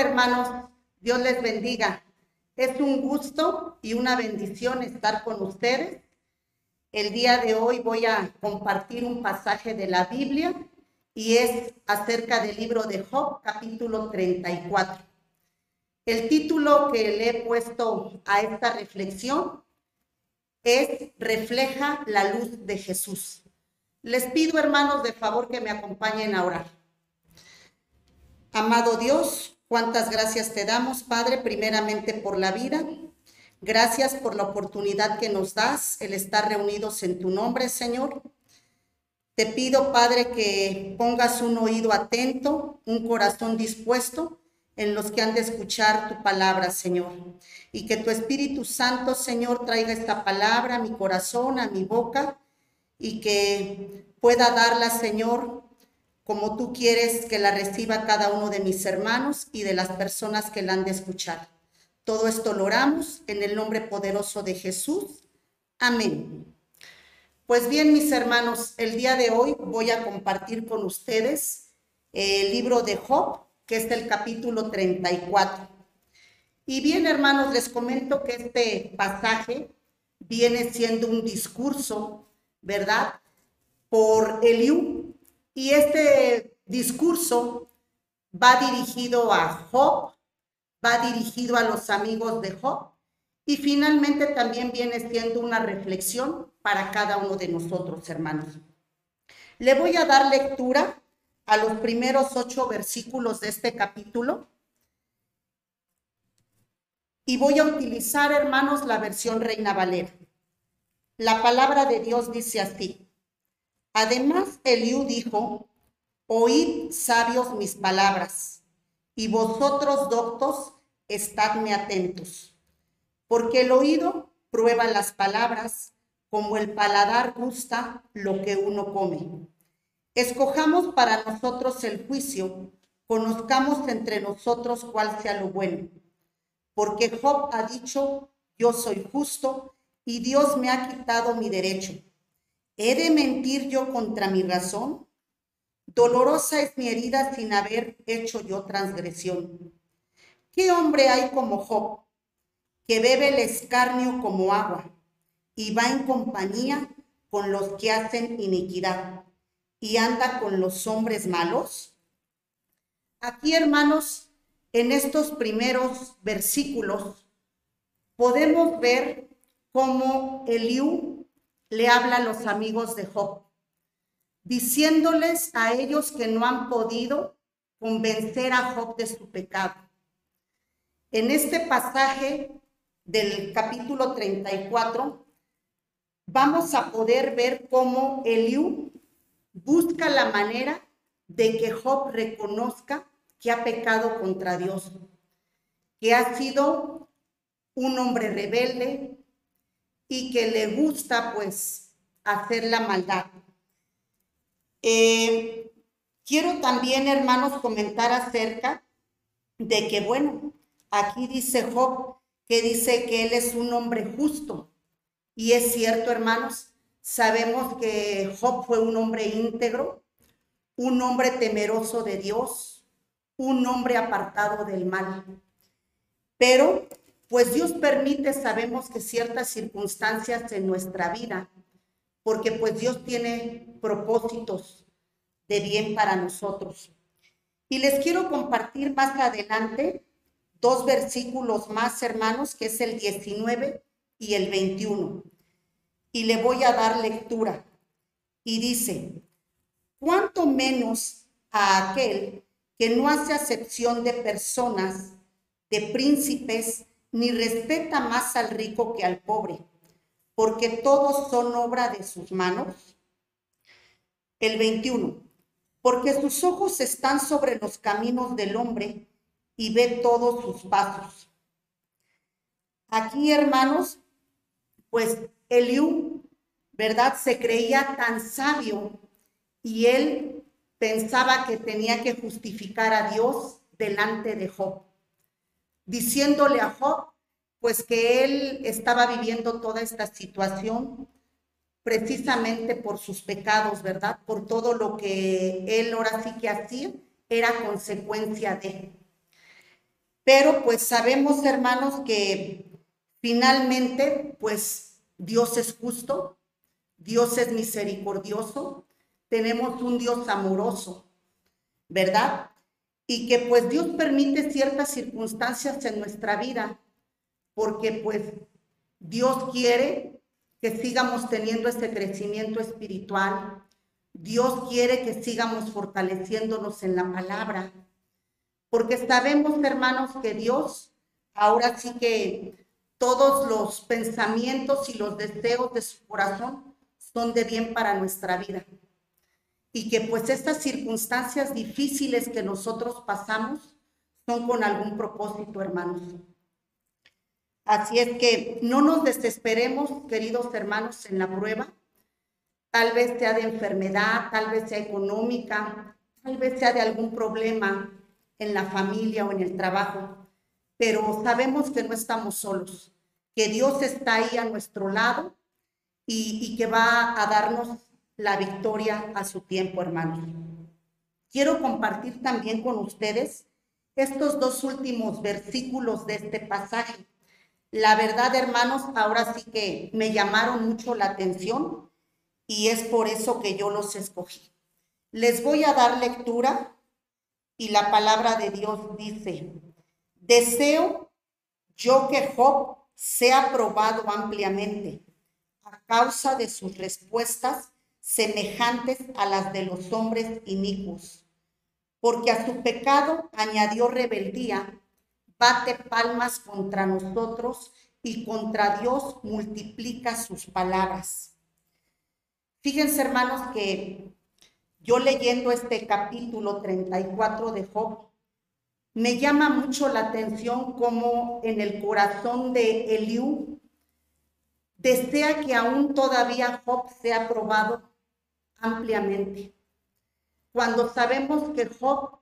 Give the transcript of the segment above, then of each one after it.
Hermanos, Dios les bendiga. Es un gusto y una bendición estar con ustedes. El día de hoy voy a compartir un pasaje de la Biblia y es acerca del libro de Job, capítulo 34. El título que le he puesto a esta reflexión es Refleja la luz de Jesús. Les pido, hermanos, de favor que me acompañen a orar. Amado Dios, cuántas gracias te damos, Padre, primeramente por la vida. Gracias por la oportunidad que nos das, el estar reunidos en tu nombre, Señor. Te pido, Padre, que pongas un oído atento, un corazón dispuesto en los que han de escuchar tu palabra, Señor. Y que tu Espíritu Santo, Señor, traiga esta palabra a mi corazón, a mi boca, y que pueda darla, Señor, como tú quieres que la reciba cada uno de mis hermanos y de las personas que la han de escuchar. Todo esto lo oramos en el nombre poderoso de Jesús. Amén. Pues bien, mis hermanos, el día de hoy voy a compartir con ustedes el libro de Job, que es el capítulo 34. Y bien, hermanos, les comento que este pasaje viene siendo un discurso, ¿verdad? Por Eliú. Y este discurso va dirigido a Job, va dirigido a los amigos de Job y finalmente también viene siendo una reflexión para cada uno de nosotros, hermanos. Le voy a dar lectura a los primeros ocho versículos de este capítulo. Y voy a utilizar, hermanos, la versión Reina Valera. La palabra de Dios dice así. Además, Eliú dijo, oíd sabios mis palabras, y vosotros doctos, estadme atentos, porque el oído prueba las palabras, como el paladar gusta lo que uno come. Escojamos para nosotros el juicio, conozcamos entre nosotros cuál sea lo bueno. Porque Job ha dicho, yo soy justo y Dios me ha quitado mi derecho. ¿He de mentir yo contra mi razón? Dolorosa es mi herida sin haber hecho yo transgresión. ¿Qué hombre hay como Job, que bebe el escarnio como agua y va en compañía con los que hacen iniquidad? y anda con los hombres malos? Aquí, hermanos, en estos primeros versículos, podemos ver cómo Eliú le habla a los amigos de Job, diciéndoles a ellos que no han podido convencer a Job de su pecado. En este pasaje del capítulo 34, vamos a poder ver cómo Eliú busca la manera de que Job reconozca que ha pecado contra Dios, que ha sido un hombre rebelde y que le gusta pues hacer la maldad. Eh, quiero también, hermanos, comentar acerca de que, bueno, aquí dice Job que dice que él es un hombre justo. Y es cierto, hermanos, Sabemos que Job fue un hombre íntegro, un hombre temeroso de Dios, un hombre apartado del mal. Pero, pues Dios permite, sabemos que ciertas circunstancias en nuestra vida, porque pues Dios tiene propósitos de bien para nosotros. Y les quiero compartir más adelante dos versículos más, hermanos, que es el 19 y el 21 y le voy a dar lectura. Y dice, cuánto menos a aquel que no hace acepción de personas, de príncipes, ni respeta más al rico que al pobre, porque todos son obra de sus manos. El 21, porque sus ojos están sobre los caminos del hombre y ve todos sus pasos. Aquí, hermanos, pues Eliú, ¿verdad? Se creía tan sabio y él pensaba que tenía que justificar a Dios delante de Job, diciéndole a Job, pues que él estaba viviendo toda esta situación precisamente por sus pecados, ¿verdad? Por todo lo que él ahora sí que hacía era consecuencia de. Pero pues sabemos, hermanos, que finalmente, pues Dios es justo, Dios es misericordioso, tenemos un Dios amoroso, ¿verdad? Y que pues Dios permite ciertas circunstancias en nuestra vida, porque pues Dios quiere que sigamos teniendo ese crecimiento espiritual. Dios quiere que sigamos fortaleciéndonos en la palabra. Porque sabemos, hermanos, que Dios ahora sí que todos los pensamientos y los deseos de su corazón son de bien para nuestra vida. Y que pues estas circunstancias difíciles que nosotros pasamos son con algún propósito, hermanos. Así es que no nos desesperemos, queridos hermanos, en la prueba. Tal vez sea de enfermedad, tal vez sea económica, tal vez sea de algún problema en la familia o en el trabajo. Pero sabemos que no estamos solos, que Dios está ahí a nuestro lado y, y que va a darnos la victoria a su tiempo, hermanos. Quiero compartir también con ustedes estos dos últimos versículos de este pasaje la verdad, hermanos, ahora sí que me llamaron mucho la atención y es por eso que yo los escogí. Les voy a dar lectura y la palabra de Dios dice, deseo yo que Job sea probado ampliamente a causa de sus respuestas semejantes a las de los hombres inicuos, porque a su pecado añadió rebeldía bate palmas contra nosotros y contra Dios multiplica sus palabras. Fíjense, hermanos, que yo leyendo este capítulo 34 de Job, me llama mucho la atención cómo en el corazón de Eliú desea que aún todavía Job sea probado ampliamente. Cuando sabemos que Job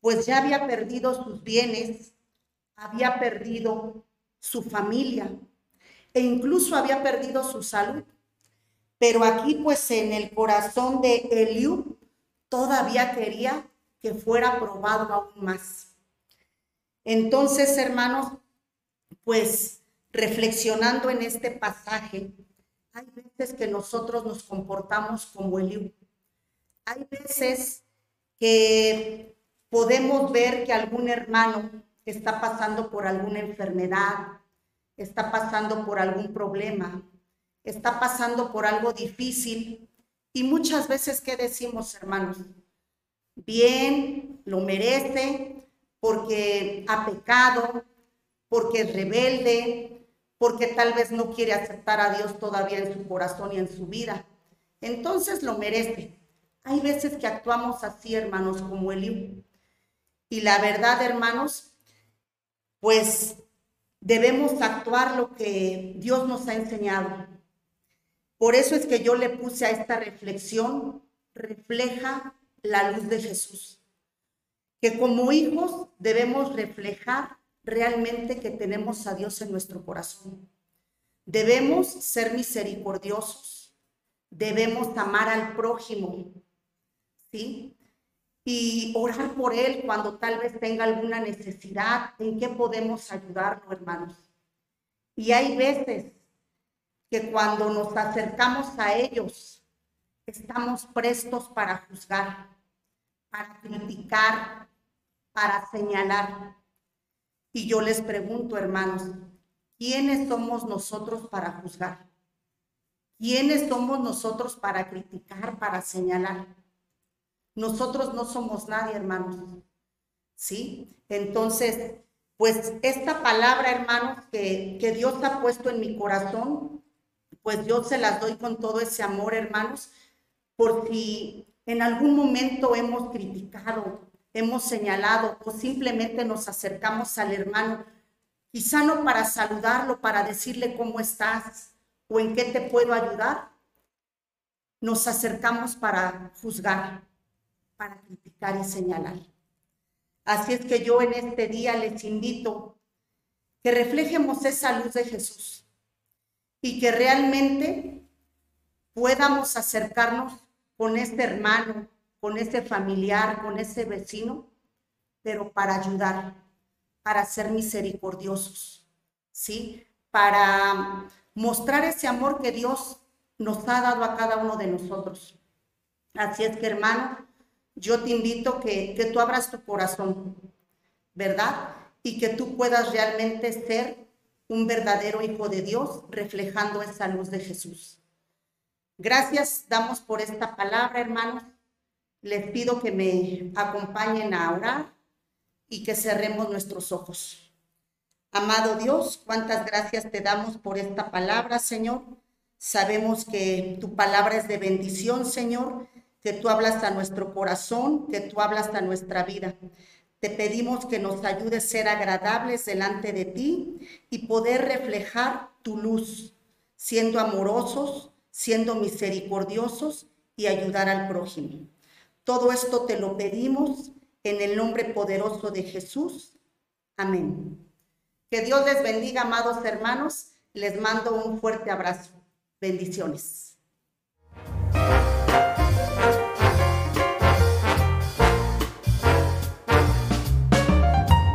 pues ya había perdido sus bienes, había perdido su familia e incluso había perdido su salud. Pero aquí pues en el corazón de Eliú todavía quería que fuera probado aún más. Entonces, hermanos, pues reflexionando en este pasaje, hay veces que nosotros nos comportamos como Eliú. Hay veces que podemos ver que algún hermano está pasando por alguna enfermedad, está pasando por algún problema, está pasando por algo difícil. Y muchas veces, ¿qué decimos, hermanos? Bien, lo merece porque ha pecado, porque es rebelde, porque tal vez no quiere aceptar a Dios todavía en su corazón y en su vida. Entonces lo merece. Hay veces que actuamos así, hermanos, como Eliú. Y la verdad, hermanos, pues debemos actuar lo que Dios nos ha enseñado. Por eso es que yo le puse a esta reflexión, refleja la luz de Jesús. Que como hijos debemos reflejar realmente que tenemos a Dios en nuestro corazón. Debemos ser misericordiosos. Debemos amar al prójimo. ¿Sí? y orar por él cuando tal vez tenga alguna necesidad, en qué podemos ayudarlo, hermanos. Y hay veces que cuando nos acercamos a ellos, estamos prestos para juzgar, para criticar, para señalar. Y yo les pregunto, hermanos, ¿quiénes somos nosotros para juzgar? ¿Quiénes somos nosotros para criticar, para señalar? Nosotros no somos nadie, hermanos. ¿Sí? Entonces, pues esta palabra, hermanos, que, Dios ha puesto en mi corazón, pues yo se las doy con todo ese amor, hermanos, por si en algún momento hemos criticado, hemos señalado o simplemente nos acercamos al hermano, quizá no para saludarlo, para decirle cómo estás o en qué te puedo ayudar, nos acercamos para juzgar, para criticar y señalar. Así es que yo en este día les invito que reflejemos esa luz de Jesús y que realmente podamos acercarnos con este hermano, con ese familiar, con ese vecino, pero para ayudar, para ser misericordiosos, ¿sí? Para mostrar ese amor que Dios nos ha dado a cada uno de nosotros. Así es que, hermano, yo te invito que, que tú abras tu corazón, ¿verdad? Y que tú puedas realmente ser un verdadero hijo de Dios reflejando esa luz de Jesús. Gracias damos por esta palabra, hermanos. Les pido que me acompañen a orar y que cerremos nuestros ojos. Amado Dios, cuántas gracias te damos por esta palabra, Señor. Sabemos que tu palabra es de bendición, Señor, que tú hablas a nuestro corazón, que tú hablas a nuestra vida. Te pedimos que nos ayudes a ser agradables delante de ti y poder reflejar tu luz, siendo amorosos, siendo misericordiosos y ayudar al prójimo. Todo esto te lo pedimos en el nombre poderoso de Jesús. Amén. Que Dios les bendiga, amados hermanos. Les mando un fuerte abrazo. Bendiciones.